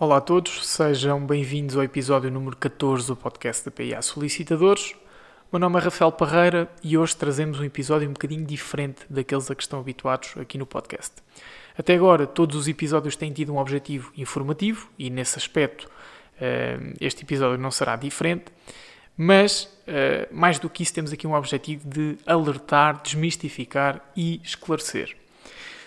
Olá a todos, sejam bem-vindos ao episódio número 14 do podcast da PIA Solicitadores. Meu nome é Rafael Parreira e hoje trazemos um episódio um bocadinho diferente daqueles a que estão habituados aqui no podcast. Até agora, todos os episódios têm tido um objetivo informativo e, nesse aspecto, eh, este episódio não será diferente, mas, eh, mais do que isso, temos aqui um objetivo de alertar, desmistificar e esclarecer.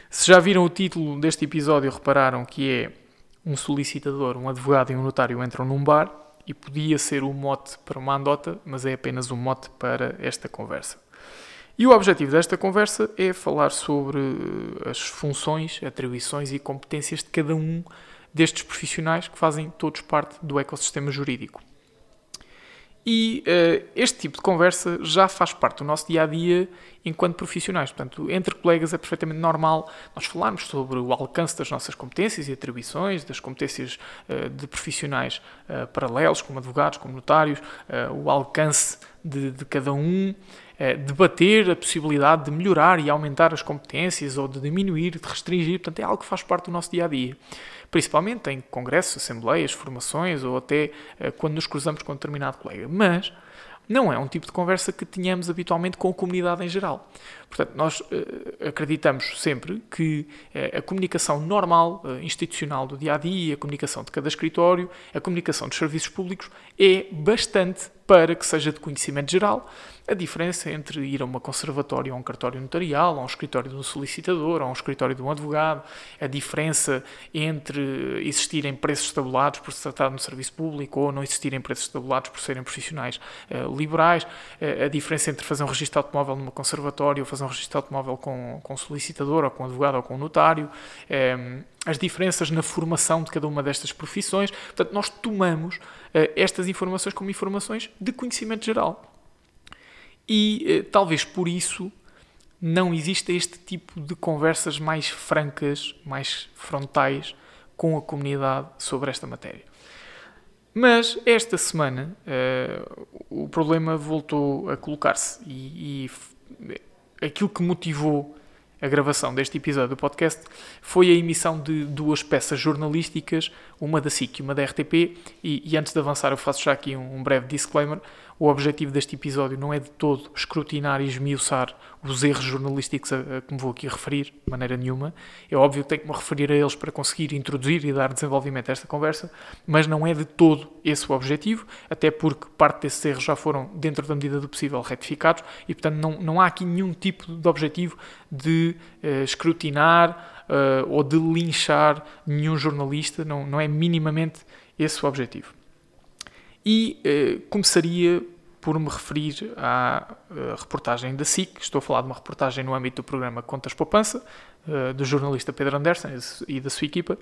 Se já viram o título deste episódio, repararam que é um solicitador, um advogado e um notário entram num bar e podia ser o mote para uma andota, mas é apenas um mote para esta conversa. E o objetivo desta conversa é falar sobre eh, as funções, atribuições e competências de cada um destes profissionais que fazem todos parte do ecossistema jurídico. E uh, este tipo de conversa já faz parte do nosso dia a dia enquanto profissionais. Portanto, entre colegas é perfeitamente normal nós falarmos sobre o alcance das nossas competências e atribuições, das competências uh, de profissionais uh, paralelos, como advogados, como notários, o alcance de, de cada um, debater a possibilidade de melhorar e aumentar as competências ou de diminuir, de restringir. Portanto, é algo que faz parte do nosso dia a dia principalmente em congressos, assembleias, formações ou até uh, quando nos cruzamos com um determinado colega. Mas não é um tipo de conversa que tenhamos habitualmente com a comunidade em geral. Portanto, nós uh, acreditamos sempre que uh, a comunicação normal, uh, institucional do dia a dia, a comunicação de cada escritório, a comunicação dos serviços públicos é bastante para que seja de conhecimento geral. A diferença entre ir a uma conservatória a um cartório notarial, a um escritório de um solicitador, a um escritório de um advogado, a diferença entre existirem preços tabulados por se tratar de um serviço público ou não existirem preços tabulados por serem profissionais uh, liberais, uh, a diferença entre fazer um registro automóvel numa conservatória ou fazer um registro automóvel com, com solicitador, ou com advogado, ou com notário, um, as diferenças na formação de cada uma destas profissões. Portanto, nós tomamos uh, estas informações como informações de conhecimento geral. E uh, talvez por isso não exista este tipo de conversas mais francas, mais frontais com a comunidade sobre esta matéria. Mas esta semana uh, o problema voltou a colocar-se e, e aquilo que motivou a gravação deste episódio do podcast foi a emissão de duas peças jornalísticas, uma da SIC e uma da RTP, e, e antes de avançar eu faço já aqui um, um breve disclaimer. O objetivo deste episódio não é de todo escrutinar e esmiuçar os erros jornalísticos a, a que me vou aqui referir, de maneira nenhuma. É óbvio que tenho que me referir a eles para conseguir introduzir e dar desenvolvimento a esta conversa, mas não é de todo esse o objetivo, até porque parte desses erros já foram, dentro da medida do possível, retificados e, portanto, não, não há aqui nenhum tipo de objetivo de uh, escrutinar uh, ou de linchar nenhum jornalista, não, não é minimamente esse o objetivo. E uh, começaria por me referir à uh, reportagem da SIC. Estou a falar de uma reportagem no âmbito do programa Contas Poupança, uh, do jornalista Pedro Anderson e da sua equipa.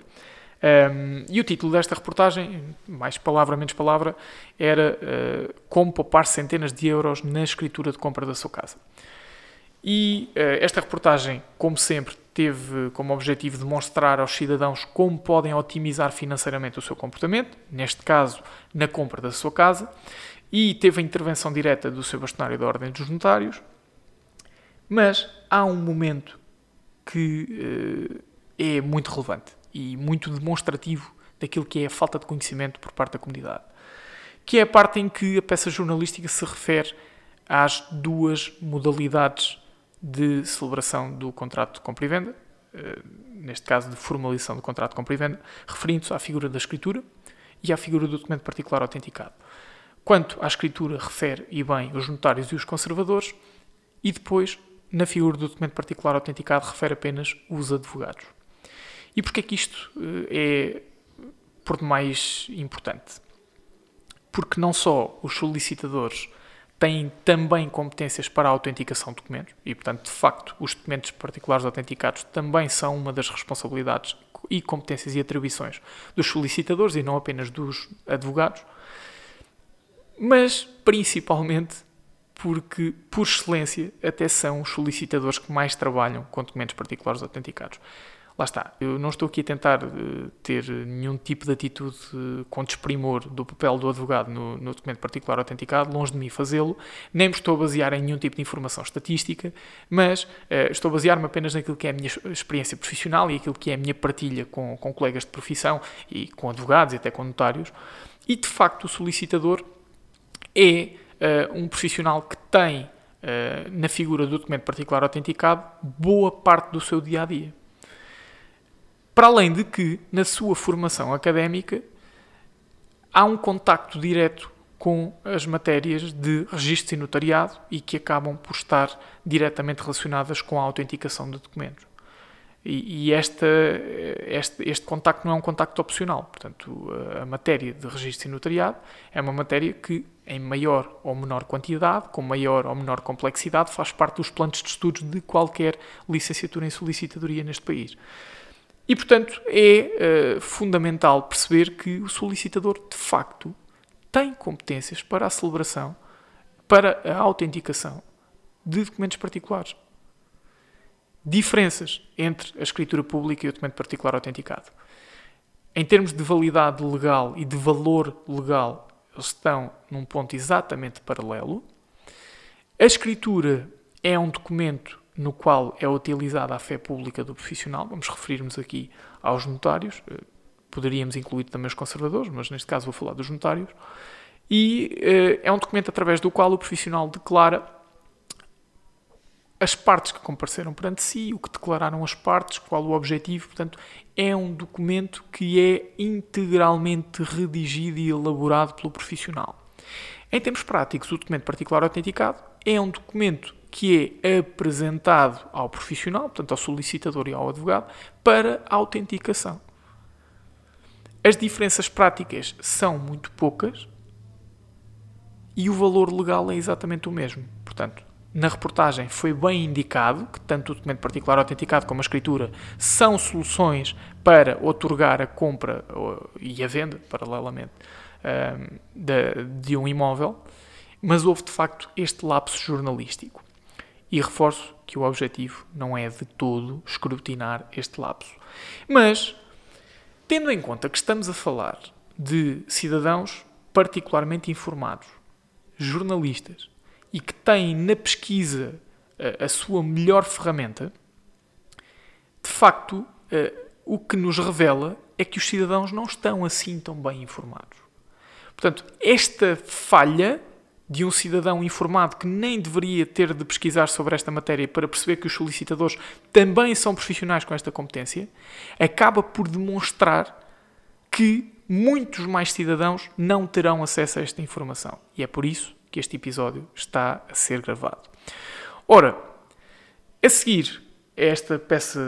Um, e o título desta reportagem, mais palavra menos palavra, era uh, Como poupar centenas de euros na escritura de compra da sua casa. E esta reportagem, como sempre, teve como objetivo demonstrar aos cidadãos como podem otimizar financeiramente o seu comportamento, neste caso, na compra da sua casa, e teve a intervenção direta do seu bastonário da Ordem dos Notários, mas há um momento que uh, é muito relevante e muito demonstrativo daquilo que é a falta de conhecimento por parte da comunidade, que é a parte em que a peça jornalística se refere às duas modalidades de celebração do contrato de compra e venda, uh, neste caso de formalização do contrato de compra e venda, referindo-se à figura da escritura e à figura do documento particular autenticado. Quanto à escritura, refere e bem os notários e os conservadores, e depois, na figura do documento particular autenticado, refere apenas os advogados. E porquê é que isto eh, é por demais importante? Porque não só os solicitadores têm também competências para a autenticação de documentos, e portanto, de facto, os documentos particulares autenticados também são uma das responsabilidades e competências e atribuições dos solicitadores e não apenas dos advogados mas principalmente porque, por excelência, até são os solicitadores que mais trabalham com documentos particulares autenticados. Lá está, eu não estou aqui a tentar uh, ter nenhum tipo de atitude uh, com desprimor do papel do advogado no, no documento particular autenticado, longe de mim fazê-lo, nem me estou a basear em nenhum tipo de informação estatística, mas uh, estou a basear-me apenas naquilo que é a minha experiência profissional e aquilo que é a minha partilha com, com colegas de profissão e com advogados e até com notários, e de facto o solicitador é um profissional que tem na figura do documento particular autenticado boa parte do seu dia a dia. Para além de que, na sua formação académica, há um contacto direto com as matérias de registro e notariado e que acabam por estar diretamente relacionadas com a autenticação de documentos. E, e esta, este, este contacto não é um contacto opcional. Portanto, a matéria de registro e notariado é uma matéria que, em maior ou menor quantidade, com maior ou menor complexidade, faz parte dos planos de estudos de qualquer licenciatura em solicitadoria neste país. E, portanto, é uh, fundamental perceber que o solicitador, de facto, tem competências para a celebração, para a autenticação de documentos particulares. Diferenças entre a escritura pública e o documento particular autenticado. Em termos de validade legal e de valor legal, eles estão num ponto exatamente paralelo. A escritura é um documento no qual é utilizada a fé pública do profissional, vamos referir-nos aqui aos notários, eh, poderíamos incluir também os conservadores, mas neste caso vou falar dos notários, e eh, é um documento através do qual o profissional declara as partes que compareceram perante si, o que declararam as partes, qual o objetivo, portanto, é um documento que é integralmente redigido e elaborado pelo profissional. Em termos práticos, o documento particular autenticado é um documento que é apresentado ao profissional, portanto ao solicitador e ao advogado, para autenticação. As diferenças práticas são muito poucas e o valor legal é exatamente o mesmo. Portanto, na reportagem foi bem indicado que tanto o documento particular autenticado como a escritura são soluções para otorgar a compra e a venda, paralelamente, de um imóvel, mas houve de facto este lapso jornalístico. E reforço que o objetivo não é de todo escrutinar este lapso. Mas, tendo em conta que estamos a falar de cidadãos particularmente informados, jornalistas, e que têm na pesquisa a, a sua melhor ferramenta, de facto, o que nos revela é que os cidadãos não estão assim tão bem informados. Portanto, esta falha de um cidadão informado que nem deveria ter de pesquisar sobre esta matéria para perceber que os solicitadores também são profissionais com esta competência, acaba por demonstrar que muitos mais cidadãos não terão acesso a esta informação. E é por isso que este episódio está a ser gravado. Ora, a seguir esta peça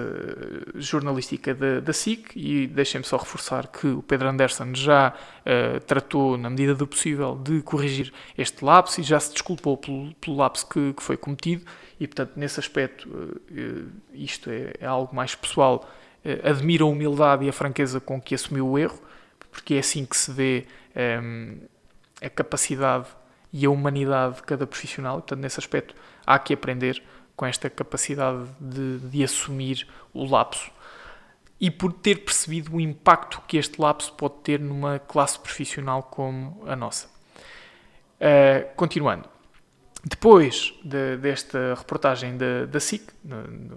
jornalística da, da SIC e deixem-me só reforçar que o Pedro Anderson já uh, tratou, na medida do possível, de corrigir este lapso e já se desculpou pelo, pelo lapso que, que, foi cometido e, portanto, nesse aspecto, uh, isto é, é, algo mais pessoal. Uh, admiro a humildade e a franqueza com que assumiu o erro, porque é assim que se vê um, a capacidade e a humanidade de cada profissional, e, portanto, nesse aspecto há que aprender com esta capacidade de, de assumir o lapso e por ter percebido o impacto que este lapso pode ter numa classe profissional como a nossa. Uh, continuando. Depois de, desta reportagem da, da SIC,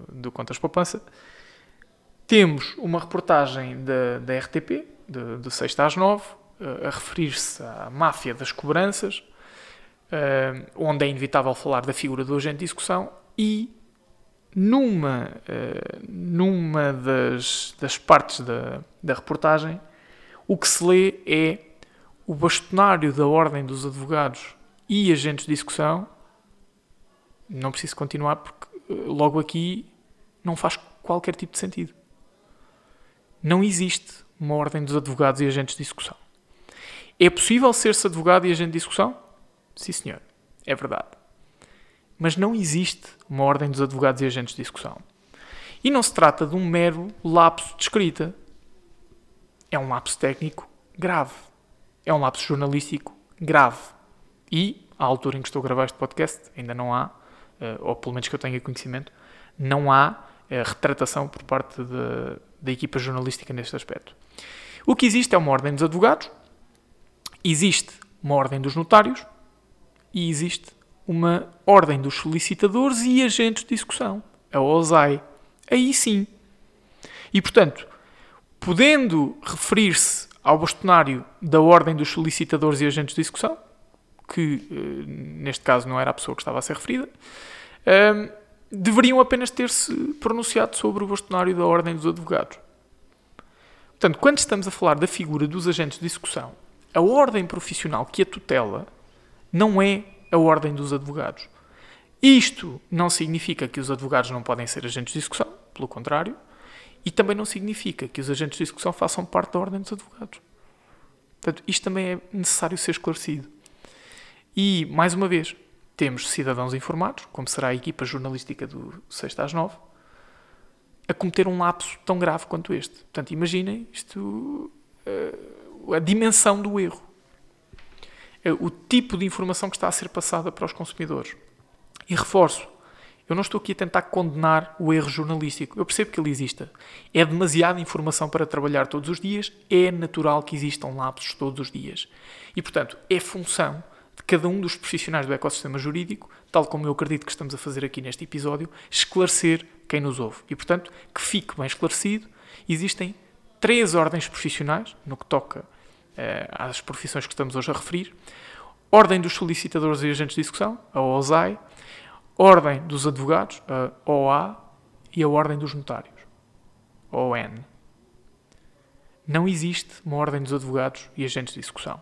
do, Contas Poupança, temos uma reportagem da, da RTP, de, de 6 às 9, uh, a referir-se à máfia das cobranças, uh, onde é inevitável falar da figura do agente de execução e numa, uh, numa das, das partes da, da reportagem, o que se lê é o bastonário da Ordem dos Advogados e Agentes de Execução. Não preciso continuar porque eh, logo aqui não faz qualquer tipo de sentido. Não existe uma Ordem dos Advogados e Agentes de Execução. É possível ser-se advogado e agente de execução? Sim, senhor. É verdade. Mas não existe uma ordem dos advogados e agentes de execução. E não se trata de um mero lapso de escrita. É um lapso técnico grave. É um lapso jornalístico grave. E, à altura em que estou a gravar este podcast, ainda não há, eh, ou pelo menos que eu tenha conhecimento, não há eh, retratação por parte de, da equipa jornalística neste aspecto. O que existe é uma ordem dos advogados, existe uma ordem dos notários e existe uma ordem dos solicitadores e agentes de execução, a OSAI. Aí sim. E, portanto, podendo referir-se ao bastonário da ordem dos solicitadores e agentes de execução, que eh, neste caso não era a pessoa que estava a ser referida, ehm, deveriam apenas ter-se pronunciado sobre o bastonário da ordem dos advogados. Portanto, quando estamos a falar da figura dos agentes de execução, a ordem profissional que a tutela não é a ordem dos advogados. Isto não significa que os advogados não podem ser agentes de execução, pelo contrário, e também não significa que os agentes de execução façam parte da ordem dos advogados. Portanto, isto também é necessário ser esclarecido. E, mais uma vez, temos cidadãos informados, como será a equipa jornalística do 6 às 9, a cometer um lapso tão grave quanto este. Portanto, imaginem isto, uh, a dimensão do erro. Uh, o tipo de informação que está a ser passada para os consumidores. E reforço, eu não estou aqui a tentar condenar o erro jornalístico. Eu percebo que ele exista. É demasiada informação para trabalhar todos os dias. É natural que existam lapsos todos os dias. E, portanto, é função de cada um dos profissionais do ecossistema jurídico, tal como eu acredito que estamos a fazer aqui neste episódio, esclarecer quem nos ouve. E, portanto, que fique bem esclarecido, existem três ordens profissionais, no que toca às profissões que estamos hoje a referir. Ordem dos solicitadores e agentes de execução, a OSAI, Ordem dos Advogados, a OA, e a Ordem dos Notários, a ON. Não existe uma Ordem dos Advogados e Agentes de Execução.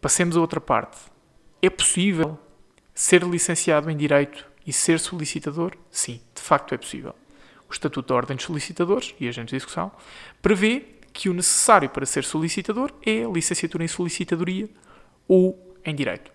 Passemos a outra parte. É possível ser licenciado em Direito e ser solicitador? Sim, de facto é possível. O Estatuto da Ordem dos Solicitadores e Agentes de Execução prevê que o necessário para ser solicitador é a licenciatura em solicitadoria ou em Direito.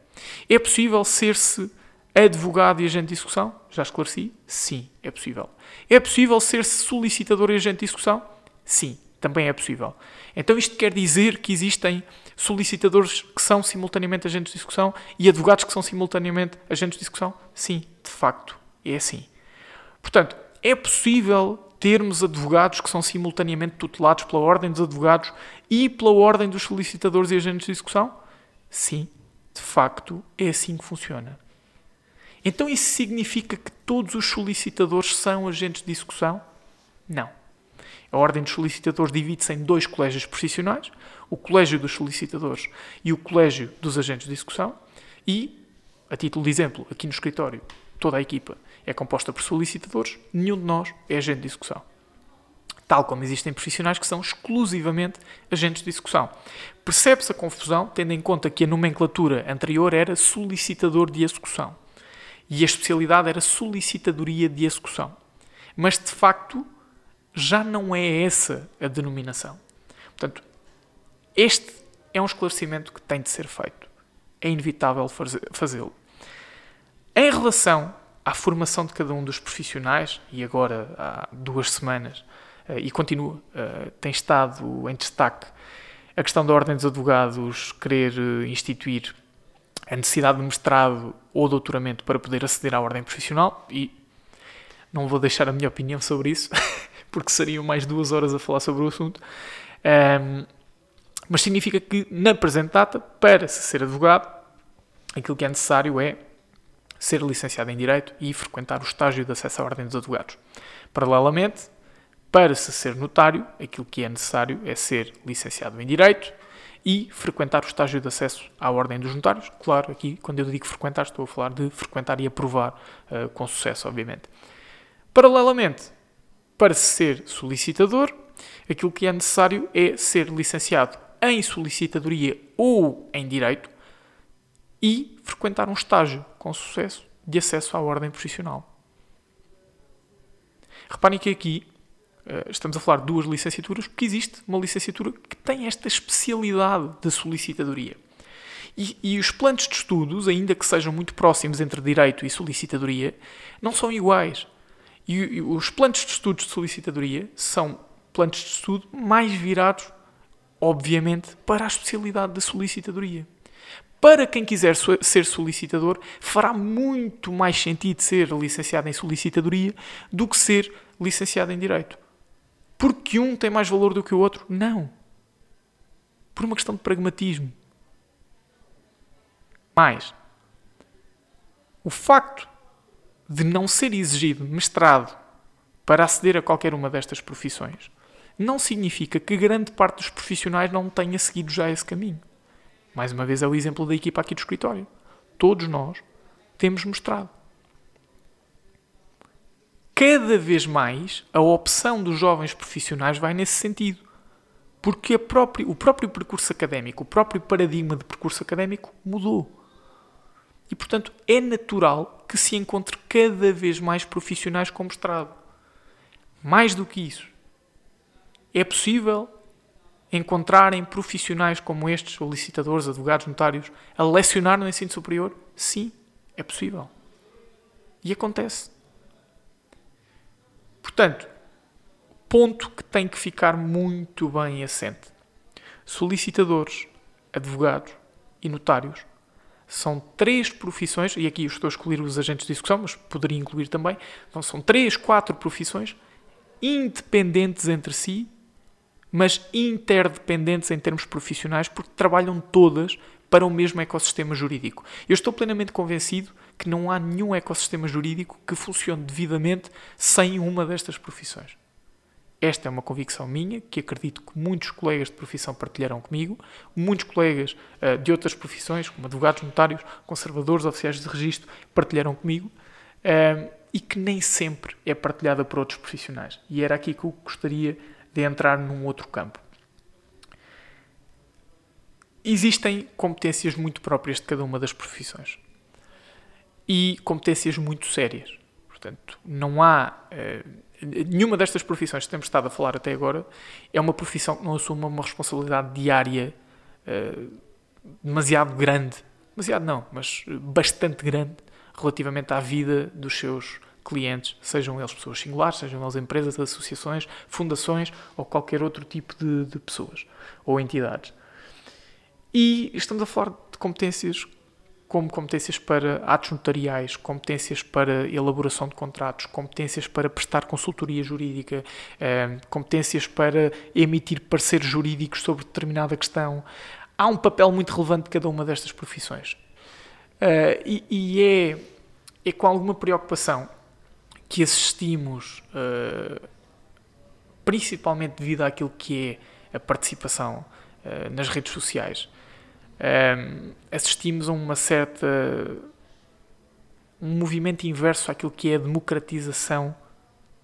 É possível ser-se advogado e agente de execução? Já esclareci? Sim, é possível. É possível ser solicitador e agente de execução? Sim, também é possível. Então isto quer dizer que existem solicitadores que são simultaneamente agentes de execução e advogados que são simultaneamente agentes de execução? Sim, de facto, é assim. Portanto, é possível termos advogados que são simultaneamente tutelados pela Ordem dos Advogados e pela Ordem dos Solicitadores e Agentes de Execução? Sim, de facto, é assim que funciona. Então isso significa que todos os solicitadores são agentes de execução? Não. A Ordem dos Solicitadores divide-se em dois colégios profissionais, o Colégio dos Solicitadores e o Colégio dos Agentes de Execução, e, a título de exemplo, aqui no escritório, toda a equipa é composta por solicitadores, nenhum de nós é agente de execução. Tal como existem profissionais que são exclusivamente agentes de execução. Percebe-se a confusão, tendo em conta que a nomenclatura anterior era solicitador de execução e a especialidade era solicitadoria de execução. Mas de facto já não é essa a denominação. Portanto, este é um esclarecimento que tem de ser feito. É inevitável fazê-lo. Em relação à formação de cada um dos profissionais, e agora há duas semanas, eh, e continua, eh, tem estado em destaque a questão da Ordem dos Advogados querer eh, instituir a necessidade de mestrado ou doutoramento para poder aceder à ordem profissional e não vou deixar a minha opinião sobre isso, porque seriam mais duas horas a falar sobre o assunto. Um, mas significa que, na presente data, para se ser advogado, aquilo que é necessário é ser licenciado em Direito e frequentar o estágio de acesso à Ordem dos Advogados. Paralelamente, para se ser notário, aquilo que é necessário é ser licenciado em Direito e frequentar o estágio de acesso à Ordem dos Notários. Claro, aqui, quando eu digo frequentar, estou a falar de frequentar e aprovar uh, com sucesso, obviamente. Paralelamente, para ser solicitador, aquilo que é necessário é ser licenciado em solicitadoria ou em direito e frequentar um estágio com sucesso de acesso à ordem profissional. Reparem que aqui eh, estamos a falar de duas licenciaturas, porque existe uma licenciatura que tem esta especialidade de solicitadoria. E, e, os planos de estudos, ainda que sejam muito próximos entre direito e solicitadoria, não são iguais. E, e os planos de estudos de solicitadoria são planos de estudo mais virados, obviamente, para a especialidade da solicitadoria. Para quem quiser ser solicitador, fará muito mais sentido ser licenciado em solicitadoria do que ser licenciado em direito. porque um tem mais valor do que o outro. Não. Por uma questão de pragmatismo. Mais, o facto de não ser exigido mestrado para aceder a qualquer uma destas profissões não significa que grande parte dos profissionais não tenha seguido já esse caminho. Mais uma vez é o exemplo da equipa aqui do escritório. Todos nós temos mostrado. Cada vez mais a opção dos jovens profissionais vai nesse sentido. Porque própria, o próprio percurso académico, o próprio paradigma de percurso académico mudou. E, portanto, é natural que se encontre cada vez mais profissionais com mestrado. Mais do que isso, é possível encontrarem profissionais como estes, solicitadores, advogados, notários, a lecionar no ensino superior? Sim, é possível. E acontece. Portanto, ponto que tem que ficar muito bem assente. Solicitadores, advogados e notários são três profissões, e aqui eu estou a escolher os agentes de execução, mas poderia incluir também, então são três, quatro profissões independentes entre si mas interdependentes em termos profissionais, porque trabalham todas para o mesmo ecossistema jurídico. Eu estou plenamente convencido que não há nenhum ecossistema jurídico que funcione devidamente sem uma destas profissões. Esta é uma convicção minha, que acredito que muitos colegas de profissão partilharão comigo, muitos colegas uh, de outras profissões, como advogados, notários, conservadores, oficiais de registro, partilharão comigo, uh, e que nem sempre é partilhada por outros profissionais. E era aqui que eu gostaria de entrar num outro campo. Existem competências muito próprias de cada uma das profissões e competências muito sérias. Portanto, não há. Eh, nenhuma destas profissões que temos estado a falar até agora é uma profissão que não assume uma responsabilidade diária eh, demasiado grande. Demasiado não, mas bastante grande relativamente à vida dos seus clientes, sejam eles pessoas singulares, sejam eles empresas, associações, fundações ou qualquer outro tipo de, de pessoas ou entidades. E estamos a falar de competências como competências para atos notariais, competências para elaboração de contratos, competências para prestar consultoria jurídica, eh, competências para emitir pareceres jurídicos sobre determinada questão. Há um papel muito relevante de cada uma destas profissões. Eh, e, é, é com alguma preocupação que assistimos, uh, principalmente devido àquilo que é a participação uh, nas redes sociais, eh, assistimos a uma certa. um movimento inverso àquilo que é a democratização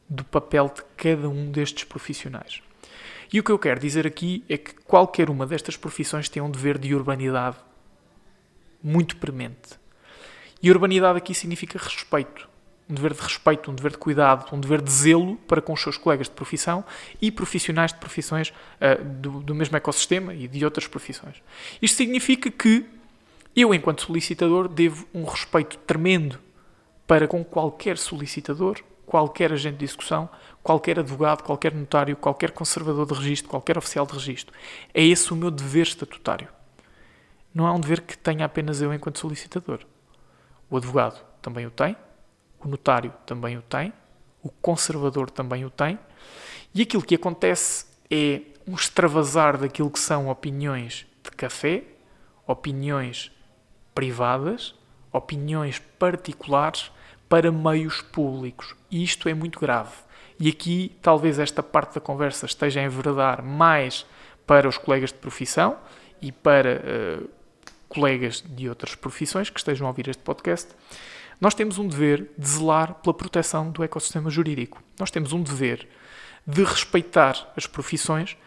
do papel de cada um destes profissionais. E o que eu quero dizer aqui é que qualquer uma destas profissões tem um dever de urbanidade muito premente. E urbanidade aqui significa respeito um dever de respeito, um dever de cuidado, um dever de zelo para com os seus colegas de profissão e profissionais de profissões uh, do, do, mesmo ecossistema e de outras profissões. Isto significa que eu, enquanto solicitador, devo um respeito tremendo para com qualquer solicitador, qualquer agente de execução, qualquer advogado, qualquer notário, qualquer conservador de registro, qualquer oficial de registro. É esse o meu dever estatutário. Não é um dever que tenha apenas eu enquanto solicitador. O advogado também o tem, o notário também o tem, o conservador também o tem, e aquilo que acontece é um extravasar daquilo que são opiniões de café, opiniões privadas, opiniões particulares para meios públicos. E isto é muito grave. E aqui talvez esta parte da conversa esteja a enveredar mais para os colegas de profissão e para uh, colegas de outras profissões que estejam a ouvir este podcast nós temos um dever de zelar pela proteção do ecossistema jurídico. Nós temos um dever de respeitar as profissões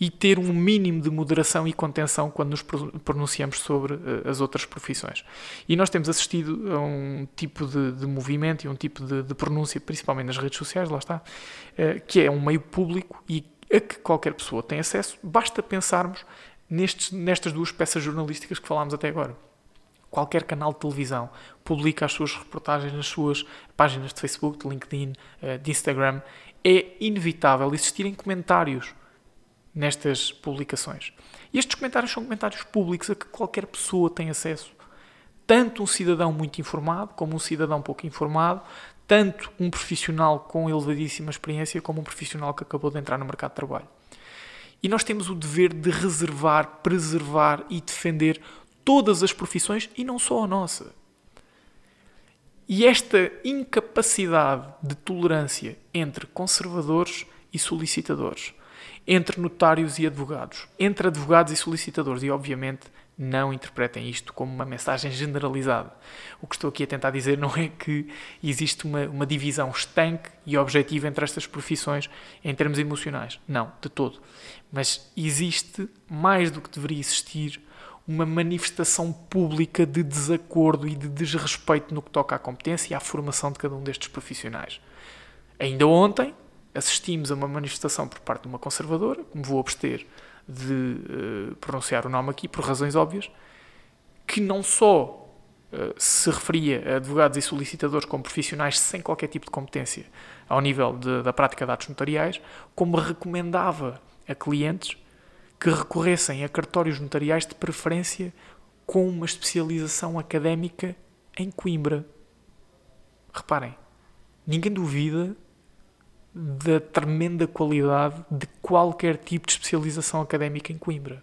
e ter um mínimo de moderação e contenção quando nos pronunciamos sobre uh, as outras profissões. E nós temos assistido a um tipo de, de movimento e um tipo de, de, pronúncia, principalmente nas redes sociais, lá está, uh, que é um meio público e a que qualquer pessoa tem acesso, basta pensarmos nestes, nestas duas peças jornalísticas que falámos até agora qualquer canal de televisão publica as suas reportagens nas suas páginas de Facebook, de LinkedIn, eh, de Instagram, é inevitável existirem comentários nestas publicações. E estes comentários são comentários públicos a que qualquer pessoa tem acesso. Tanto um cidadão muito informado como um cidadão pouco informado tanto um profissional com elevadíssima experiência como um profissional que acabou de entrar no mercado de trabalho. E nós temos o dever de reservar, preservar e defender todas as profissões e não só a nossa. E esta incapacidade de tolerância entre conservadores e solicitadores, entre notários e advogados, entre advogados e solicitadores, e obviamente não interpretem isto como uma mensagem generalizada. O que estou aqui a tentar dizer não é que existe uma, uma divisão estanque e objetiva entre estas profissões em termos emocionais. Não, de todo. Mas existe, mais do que deveria existir, uma manifestação pública de desacordo e de desrespeito no que toca à competência e à formação de cada um destes profissionais. Ainda ontem assistimos a uma manifestação por parte de uma conservadora, me vou abster de uh, pronunciar o nome aqui por razões óbvias, que não só uh, se referia a advogados e solicitadores como profissionais sem qualquer tipo de competência ao nível de, da prática de atos notariais, como recomendava a clientes que recorressem a cartórios notariais de preferência com uma especialização académica em Coimbra. Reparem, ninguém duvida da tremenda qualidade de qualquer tipo de especialização académica em Coimbra.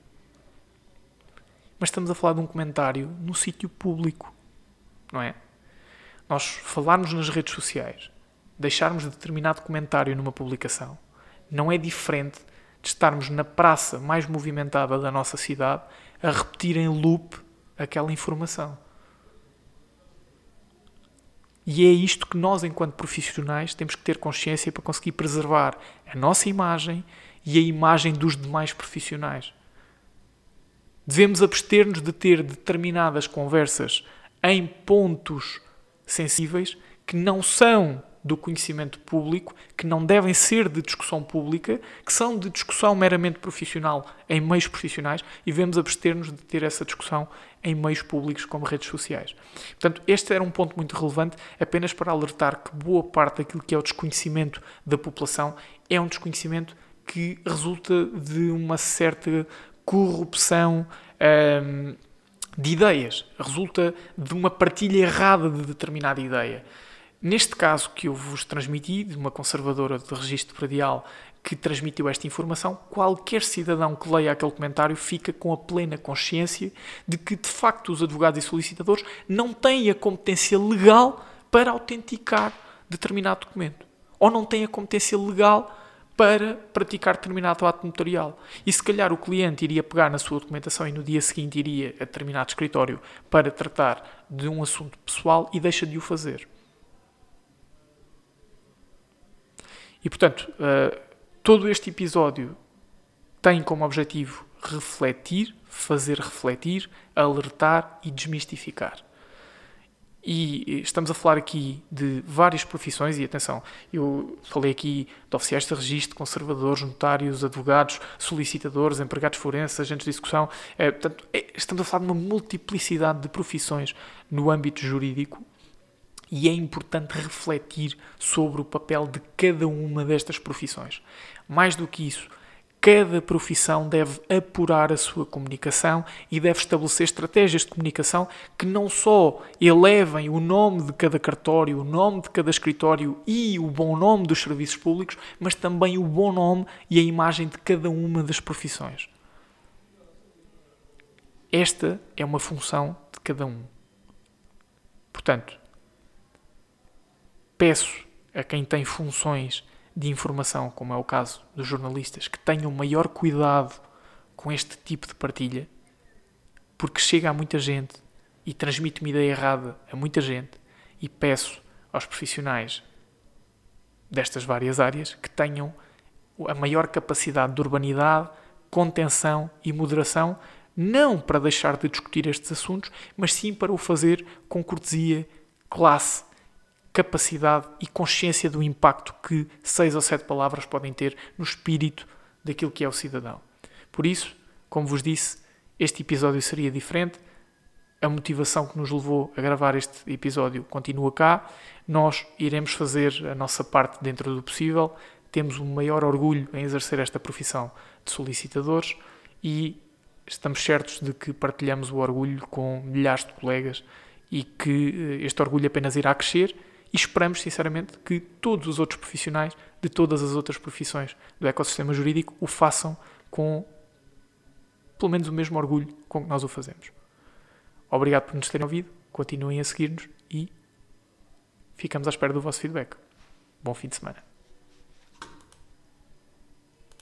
Mas estamos a falar de um comentário no sítio público, não é? Nós falarmos nas redes sociais, deixarmos determinado comentário numa publicação, não é diferente de estarmos na praça mais movimentada da nossa cidade a repetir em loop aquela informação. E é isto que nós, enquanto profissionais, temos que ter consciência para conseguir preservar a nossa imagem e a imagem dos demais profissionais. Devemos abster-nos de ter determinadas conversas em pontos sensíveis que não são do conhecimento público, que não devem ser de discussão pública, que são de discussão meramente profissional em meios profissionais e devemos abster-nos de ter essa discussão em meios públicos como redes sociais. Portanto, este era um ponto muito relevante, apenas para alertar que boa parte daquilo que é o desconhecimento da população é um desconhecimento que resulta de uma certa corrupção. Hum, de ideias, resulta de uma partilha errada de determinada ideia. Neste caso que eu vos transmiti, de uma conservadora de registro predial que transmitiu esta informação, qualquer cidadão que leia aquele comentário fica com a plena consciência de que, de facto, os advogados e solicitadores não têm a competência legal para autenticar determinado documento. Ou não têm a competência legal para praticar determinado ato notarial. E se calhar o cliente iria pegar na sua documentação e no dia seguinte iria a determinado escritório para tratar de um assunto pessoal e deixa de o fazer. E portanto, uh, todo este episódio tem como objetivo refletir, fazer refletir, alertar e desmistificar. E estamos a falar aqui de várias profissões, e atenção, eu falei aqui de oficiais de registro, conservadores, notários, advogados, solicitadores, empregados forenses, agentes de execução. É, portanto, é, estamos a falar de uma multiplicidade de profissões no âmbito jurídico e é importante refletir sobre o papel de cada uma destas profissões. Mais do que isso, cada profissão deve apurar a sua comunicação e deve estabelecer estratégias de comunicação que não só elevem o nome de cada cartório, o nome de cada escritório e o bom nome dos serviços públicos, mas também o bom nome e a imagem de cada uma das profissões. Esta é uma função de cada um. Portanto, peço a quem tem funções de informação, como é o caso dos jornalistas, que tenham maior cuidado com este tipo de partilha, porque chega a muita gente e transmite uma ideia errada a muita gente, e peço aos profissionais destas várias áreas que tenham a maior capacidade de urbanidade, contenção e moderação, não para deixar de discutir estes assuntos, mas sim para o fazer com cortesia, classe capacidade e consciência do impacto que seis ou sete palavras podem ter no espírito daquilo que é o cidadão. Por isso, como vos disse, este episódio seria diferente. A motivação que nos levou a gravar este episódio continua cá. Nós iremos fazer a nossa parte dentro do possível. Temos um maior orgulho em exercer esta profissão de solicitadores e estamos certos de que partilhamos o orgulho com milhares de colegas e que eh, este orgulho apenas irá crescer e esperamos, sinceramente, que todos os outros profissionais de todas as outras profissões do ecossistema jurídico o façam com pelo menos o mesmo orgulho com que nós o fazemos. Obrigado por nos terem ouvido, continuem a seguir-nos e ficamos à espera do vosso feedback. Bom fim de semana.